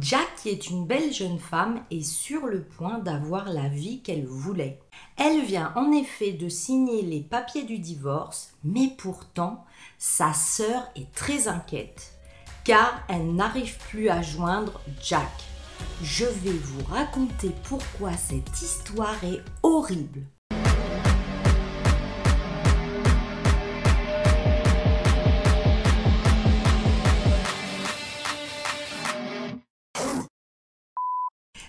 Jack, qui est une belle jeune femme, est sur le point d'avoir la vie qu'elle voulait. Elle vient en effet de signer les papiers du divorce, mais pourtant, sa sœur est très inquiète, car elle n'arrive plus à joindre Jack. Je vais vous raconter pourquoi cette histoire est horrible.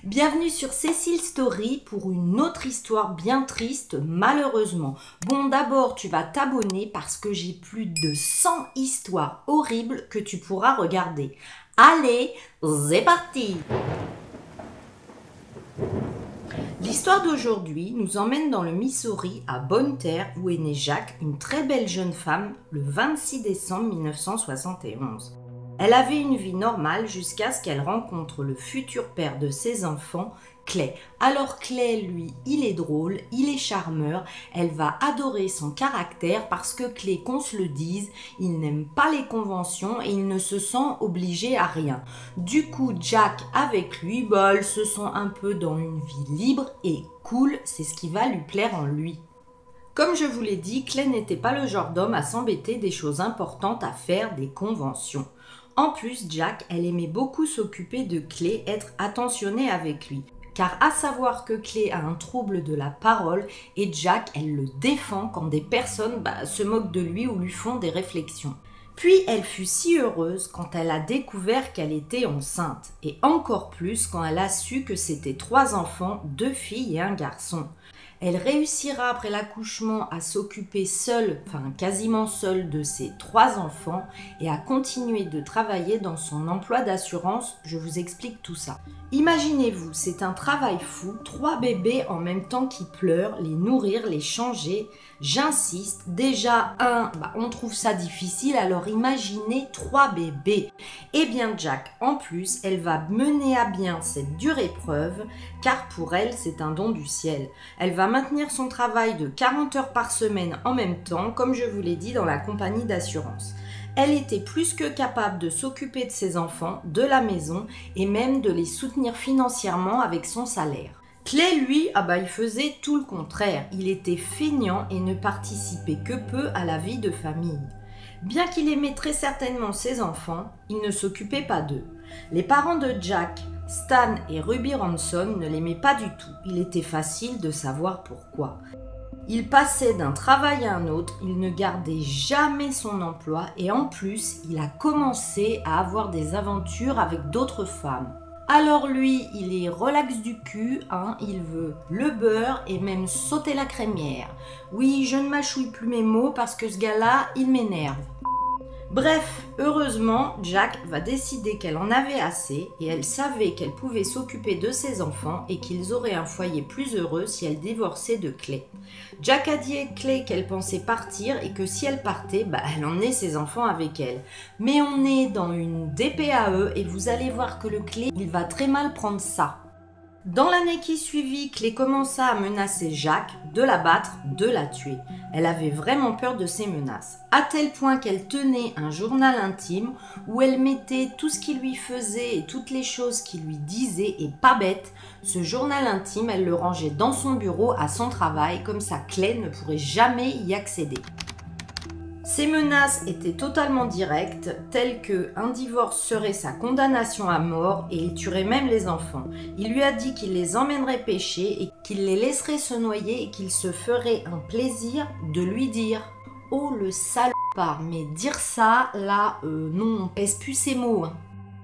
Bienvenue sur Cécile Story pour une autre histoire bien triste, malheureusement. Bon, d'abord, tu vas t'abonner parce que j'ai plus de 100 histoires horribles que tu pourras regarder. Allez, c'est parti L'histoire d'aujourd'hui nous emmène dans le Missouri, à Bonne Terre, où est née Jacques, une très belle jeune femme, le 26 décembre 1971. Elle avait une vie normale jusqu'à ce qu'elle rencontre le futur père de ses enfants, Clay. Alors Clay, lui, il est drôle, il est charmeur, elle va adorer son caractère parce que Clay, qu'on se le dise, il n'aime pas les conventions et il ne se sent obligé à rien. Du coup, Jack avec lui, bah, se sent un peu dans une vie libre et cool, c'est ce qui va lui plaire en lui. Comme je vous l'ai dit, Clay n'était pas le genre d'homme à s'embêter des choses importantes à faire des conventions. En plus, Jack, elle aimait beaucoup s'occuper de Clé, être attentionnée avec lui. Car à savoir que Clé a un trouble de la parole et Jack, elle le défend quand des personnes bah, se moquent de lui ou lui font des réflexions. Puis elle fut si heureuse quand elle a découvert qu'elle était enceinte, et encore plus quand elle a su que c'était trois enfants, deux filles et un garçon. Elle réussira après l'accouchement à s'occuper seule, enfin quasiment seule, de ses trois enfants et à continuer de travailler dans son emploi d'assurance. Je vous explique tout ça. Imaginez-vous, c'est un travail fou, trois bébés en même temps qui pleurent, les nourrir, les changer. J'insiste, déjà un, bah, on trouve ça difficile, alors imaginez trois bébés. Eh bien Jack, en plus, elle va mener à bien cette dure épreuve, car pour elle, c'est un don du ciel. Elle va maintenir son travail de 40 heures par semaine en même temps, comme je vous l'ai dit, dans la compagnie d'assurance elle était plus que capable de s'occuper de ses enfants, de la maison et même de les soutenir financièrement avec son salaire. Clay, lui, ah bah, il faisait tout le contraire. Il était feignant et ne participait que peu à la vie de famille. Bien qu'il aimait très certainement ses enfants, il ne s'occupait pas d'eux. Les parents de Jack, Stan et Ruby Ransom ne l'aimaient pas du tout. Il était facile de savoir pourquoi. Il passait d'un travail à un autre, il ne gardait jamais son emploi et en plus, il a commencé à avoir des aventures avec d'autres femmes. Alors lui, il est relax du cul, hein, il veut le beurre et même sauter la crémière. Oui, je ne mâchouille plus mes mots parce que ce gars-là, il m'énerve. Bref, heureusement, Jack va décider qu'elle en avait assez et elle savait qu'elle pouvait s'occuper de ses enfants et qu'ils auraient un foyer plus heureux si elle divorçait de Clay. Jack a dit à Clay qu'elle pensait partir et que si elle partait, bah, elle emmenait ses enfants avec elle. Mais on est dans une DPAE et vous allez voir que le Clay, il va très mal prendre ça. Dans l'année qui suivit, Clé commença à menacer Jacques de la battre, de la tuer. Elle avait vraiment peur de ces menaces, à tel point qu'elle tenait un journal intime où elle mettait tout ce qui lui faisait et toutes les choses qui lui disait et pas bête. Ce journal intime, elle le rangeait dans son bureau à son travail, comme ça Clé ne pourrait jamais y accéder. Ces menaces étaient totalement directes, telles que un divorce serait sa condamnation à mort et il tuerait même les enfants. Il lui a dit qu'il les emmènerait pêcher et qu'il les laisserait se noyer et qu'il se ferait un plaisir de lui dire Oh le salopard, mais dire ça, là, euh, non, on pèse plus ses mots. Hein?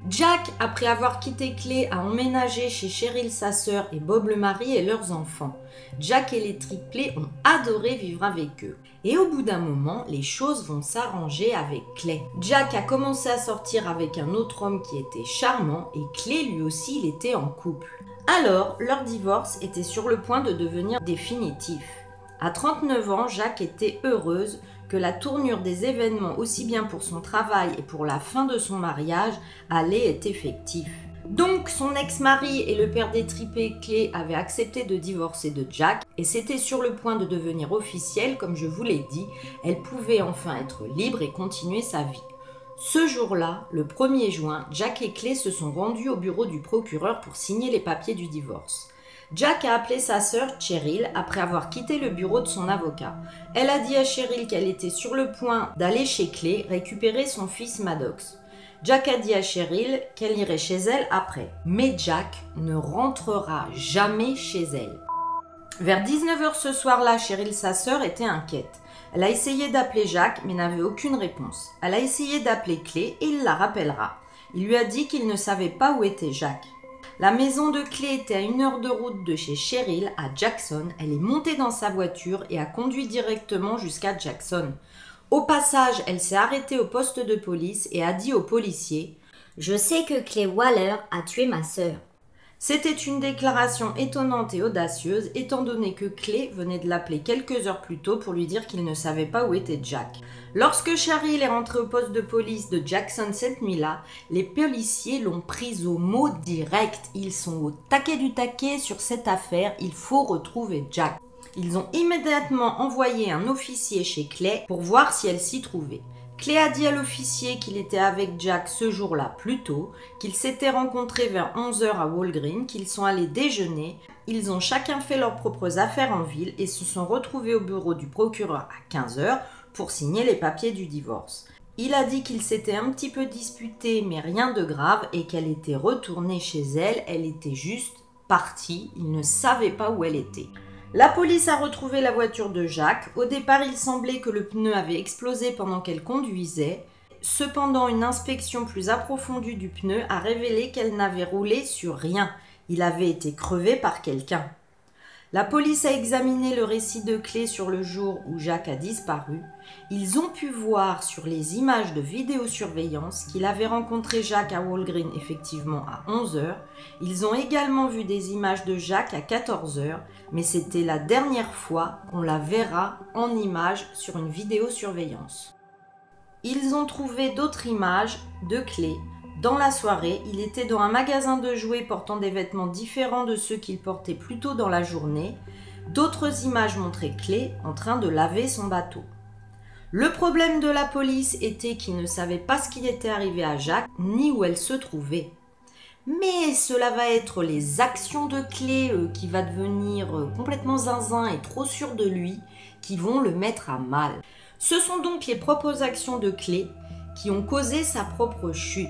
Jack, après avoir quitté Clé, a emménagé chez Cheryl sa sœur et Bob le mari et leurs enfants. Jack et les triplés ont adoré vivre avec eux. Et au bout d'un moment, les choses vont s'arranger avec Clay. Jack a commencé à sortir avec un autre homme qui était charmant et Clay lui aussi il était en couple. Alors, leur divorce était sur le point de devenir définitif. À 39 ans, Jacques était heureuse la tournure des événements, aussi bien pour son travail et pour la fin de son mariage, allait être effective. Donc son ex-mari et le père des tripés clés avaient accepté de divorcer de Jack et c'était sur le point de devenir officiel, comme je vous l'ai dit, elle pouvait enfin être libre et continuer sa vie. Ce jour-là, le 1er juin, Jack et Clay se sont rendus au bureau du procureur pour signer les papiers du divorce. Jack a appelé sa sœur Cheryl après avoir quitté le bureau de son avocat. Elle a dit à Cheryl qu'elle était sur le point d'aller chez Clay récupérer son fils Maddox. Jack a dit à Cheryl qu'elle irait chez elle après. Mais Jack ne rentrera jamais chez elle. Vers 19h ce soir-là, Cheryl, sa sœur, était inquiète. Elle a essayé d'appeler Jack mais n'avait aucune réponse. Elle a essayé d'appeler Clay et il la rappellera. Il lui a dit qu'il ne savait pas où était Jack. La maison de Clay était à une heure de route de chez Cheryl à Jackson. Elle est montée dans sa voiture et a conduit directement jusqu'à Jackson. Au passage, elle s'est arrêtée au poste de police et a dit aux policiers Je sais que Clay Waller a tué ma sœur. C'était une déclaration étonnante et audacieuse, étant donné que Clay venait de l'appeler quelques heures plus tôt pour lui dire qu'il ne savait pas où était Jack. Lorsque Cheryl est rentrée au poste de police de Jackson cette nuit-là, les policiers l'ont prise au mot direct. Ils sont au taquet du taquet sur cette affaire, il faut retrouver Jack. Ils ont immédiatement envoyé un officier chez Clay pour voir si elle s'y trouvait. Clé a dit à l'officier qu'il était avec Jack ce jour-là plus tôt, qu'ils s'étaient rencontrés vers 11h à Walgreen, qu'ils sont allés déjeuner. Ils ont chacun fait leurs propres affaires en ville et se sont retrouvés au bureau du procureur à 15h pour signer les papiers du divorce. Il a dit qu'il s'était un petit peu disputé mais rien de grave et qu'elle était retournée chez elle, elle était juste partie, il ne savait pas où elle était. La police a retrouvé la voiture de Jacques. Au départ, il semblait que le pneu avait explosé pendant qu'elle conduisait. Cependant, une inspection plus approfondie du pneu a révélé qu'elle n'avait roulé sur rien. Il avait été crevé par quelqu'un. La police a examiné le récit de clé sur le jour où Jacques a disparu. Ils ont pu voir sur les images de vidéosurveillance qu'il avait rencontré Jacques à Walgreen effectivement à 11h. Ils ont également vu des images de Jacques à 14h, mais c'était la dernière fois qu'on la verra en images sur une vidéosurveillance. Ils ont trouvé d'autres images de clés dans la soirée, il était dans un magasin de jouets portant des vêtements différents de ceux qu'il portait plus tôt dans la journée. D'autres images montraient Clé en train de laver son bateau. Le problème de la police était qu'il ne savait pas ce qui était arrivé à Jacques ni où elle se trouvait. Mais cela va être les actions de Clé euh, qui va devenir euh, complètement zinzin et trop sûr de lui qui vont le mettre à mal. Ce sont donc les propres actions de Clé qui ont causé sa propre chute.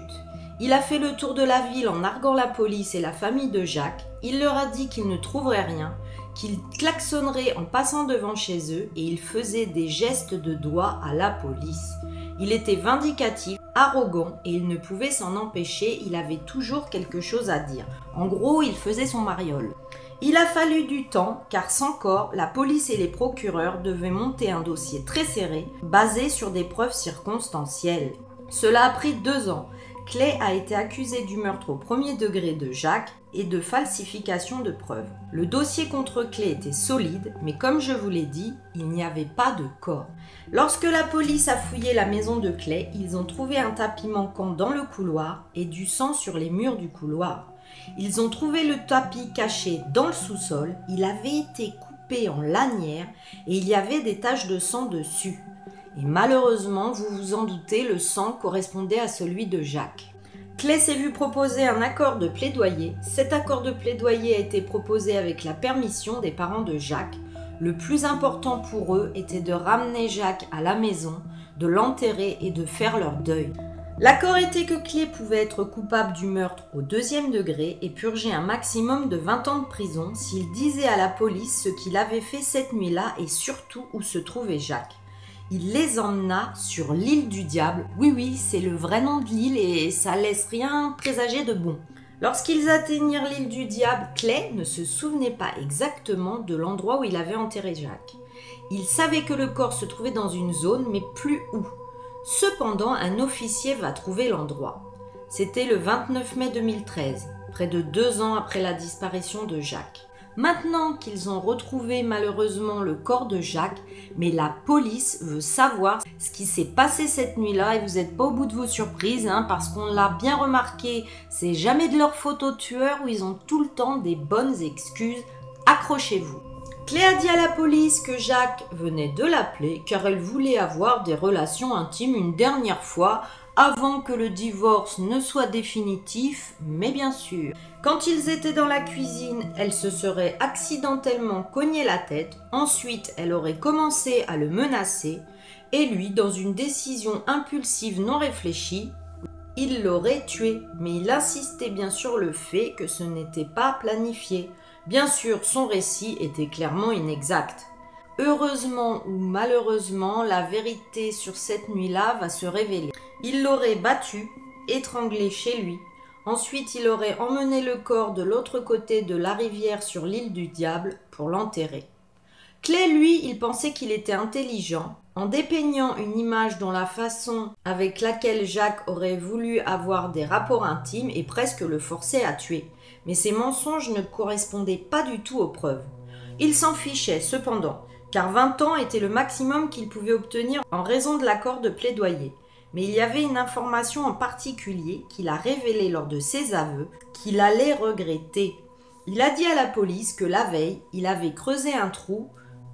Il a fait le tour de la ville en narguant la police et la famille de Jacques. Il leur a dit qu'il ne trouverait rien, qu'il klaxonnerait en passant devant chez eux et il faisait des gestes de doigts à la police. Il était vindicatif, arrogant et il ne pouvait s'en empêcher, il avait toujours quelque chose à dire. En gros, il faisait son mariole. Il a fallu du temps, car sans corps, la police et les procureurs devaient monter un dossier très serré, basé sur des preuves circonstancielles. Cela a pris deux ans, Clay a été accusé du meurtre au premier degré de Jacques et de falsification de preuves. Le dossier contre Clay était solide, mais comme je vous l'ai dit, il n'y avait pas de corps. Lorsque la police a fouillé la maison de Clay, ils ont trouvé un tapis manquant dans le couloir et du sang sur les murs du couloir. Ils ont trouvé le tapis caché dans le sous-sol, il avait été coupé en lanière et il y avait des taches de sang dessus. Et malheureusement, vous vous en doutez, le sang correspondait à celui de Jacques. Clay s'est vu proposer un accord de plaidoyer. Cet accord de plaidoyer a été proposé avec la permission des parents de Jacques. Le plus important pour eux était de ramener Jacques à la maison, de l'enterrer et de faire leur deuil. L'accord était que Clay pouvait être coupable du meurtre au deuxième degré et purger un maximum de 20 ans de prison s'il disait à la police ce qu'il avait fait cette nuit-là et surtout où se trouvait Jacques il les emmena sur l'île du diable. Oui, oui, c'est le vrai nom de l'île et ça laisse rien présager de bon. Lorsqu'ils atteignirent l'île du diable, Clay ne se souvenait pas exactement de l'endroit où il avait enterré Jacques. Il savait que le corps se trouvait dans une zone, mais plus où. Cependant, un officier va trouver l'endroit. C'était le 29 mai 2013, près de deux ans après la disparition de Jacques. Maintenant qu'ils ont retrouvé malheureusement le corps de Jacques, mais la police veut savoir ce qui s'est passé cette nuit-là et vous n'êtes pas au bout de vos surprises hein, parce qu'on l'a bien remarqué, c'est jamais de leur photo de tueur où ils ont tout le temps des bonnes excuses. Accrochez-vous. Clé a dit à la police que Jacques venait de l'appeler car elle voulait avoir des relations intimes une dernière fois avant que le divorce ne soit définitif, mais bien sûr. Quand ils étaient dans la cuisine, elle se serait accidentellement cogné la tête, ensuite elle aurait commencé à le menacer, et lui, dans une décision impulsive non réfléchie, il l'aurait tué. Mais il insistait bien sur le fait que ce n'était pas planifié. Bien sûr, son récit était clairement inexact. Heureusement ou malheureusement, la vérité sur cette nuit-là va se révéler. Il l'aurait battu, étranglé chez lui. Ensuite, il aurait emmené le corps de l'autre côté de la rivière sur l'île du diable pour l'enterrer. Clay, lui, il pensait qu'il était intelligent. En dépeignant une image dont la façon avec laquelle Jacques aurait voulu avoir des rapports intimes et presque le forcer à tuer. Mais ces mensonges ne correspondaient pas du tout aux preuves. Il s'en fichait, cependant car 20 ans était le maximum qu'il pouvait obtenir en raison de l'accord de plaidoyer. Mais il y avait une information en particulier qu'il a révélée lors de ses aveux qu'il allait regretter. Il a dit à la police que la veille, il avait creusé un trou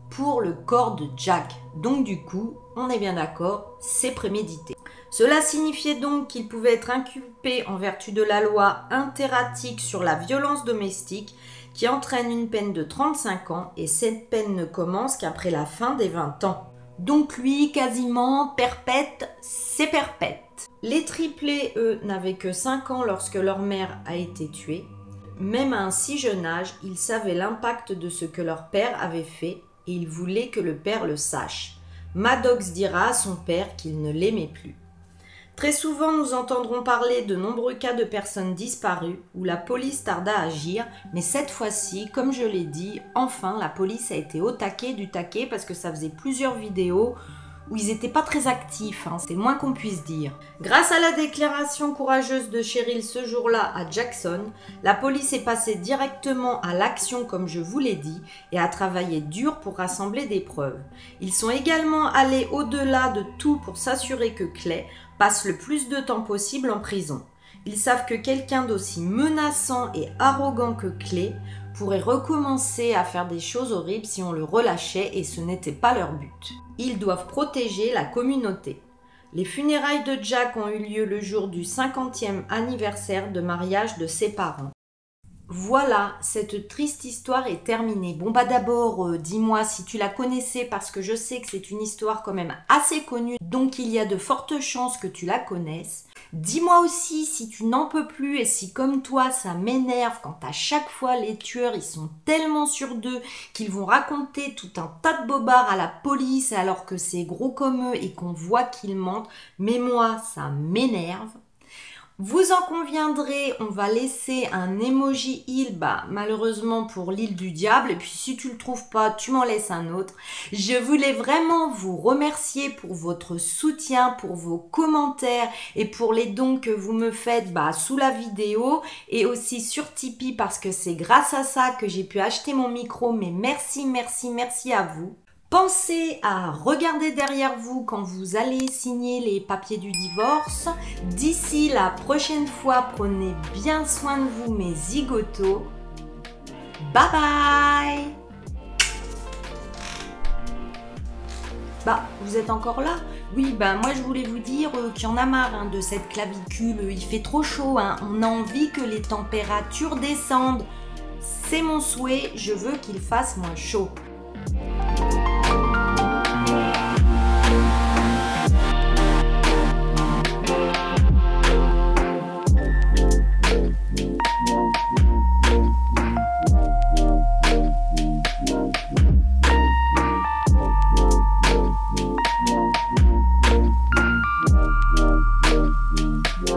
pour le corps de Jack. Donc du coup, on est bien d'accord, c'est prémédité. Cela signifiait donc qu'il pouvait être inculpé en vertu de la loi interétique sur la violence domestique qui entraîne une peine de 35 ans et cette peine ne commence qu'après la fin des 20 ans. Donc lui, quasiment perpète, c'est perpète. Les triplés, eux, n'avaient que 5 ans lorsque leur mère a été tuée. Même à un si jeune âge, ils savaient l'impact de ce que leur père avait fait et ils voulaient que le père le sache. Maddox dira à son père qu'il ne l'aimait plus. Très souvent, nous entendrons parler de nombreux cas de personnes disparues où la police tarda à agir, mais cette fois-ci, comme je l'ai dit, enfin la police a été au taquet du taquet parce que ça faisait plusieurs vidéos où ils n'étaient pas très actifs, hein, c'est moins qu'on puisse dire. Grâce à la déclaration courageuse de Cheryl ce jour-là à Jackson, la police est passée directement à l'action comme je vous l'ai dit et a travaillé dur pour rassembler des preuves. Ils sont également allés au-delà de tout pour s'assurer que Clay passe le plus de temps possible en prison. Ils savent que quelqu'un d'aussi menaçant et arrogant que Clay pourrait recommencer à faire des choses horribles si on le relâchait et ce n'était pas leur but. Ils doivent protéger la communauté. Les funérailles de Jack ont eu lieu le jour du 50e anniversaire de mariage de ses parents. Voilà, cette triste histoire est terminée. Bon bah d'abord, euh, dis-moi si tu la connaissais parce que je sais que c'est une histoire quand même assez connue, donc il y a de fortes chances que tu la connaisses. Dis-moi aussi si tu n'en peux plus et si comme toi ça m'énerve quand à chaque fois les tueurs ils sont tellement sûrs d'eux qu'ils vont raconter tout un tas de bobards à la police alors que c'est gros comme eux et qu'on voit qu'ils mentent. Mais moi ça m'énerve. Vous en conviendrez, on va laisser un emoji île, bah, malheureusement pour l'île du diable, et puis si tu le trouves pas, tu m'en laisses un autre. Je voulais vraiment vous remercier pour votre soutien, pour vos commentaires et pour les dons que vous me faites bah, sous la vidéo et aussi sur Tipeee parce que c'est grâce à ça que j'ai pu acheter mon micro, mais merci, merci, merci à vous. Pensez à regarder derrière vous quand vous allez signer les papiers du divorce. D'ici la prochaine fois, prenez bien soin de vous, mes zigotos. Bye bye Bah, vous êtes encore là? Oui, bah moi je voulais vous dire euh, qu'il y en a marre hein, de cette clavicule, il fait trop chaud, hein. on a envie que les températures descendent. C'est mon souhait, je veux qu'il fasse moins chaud.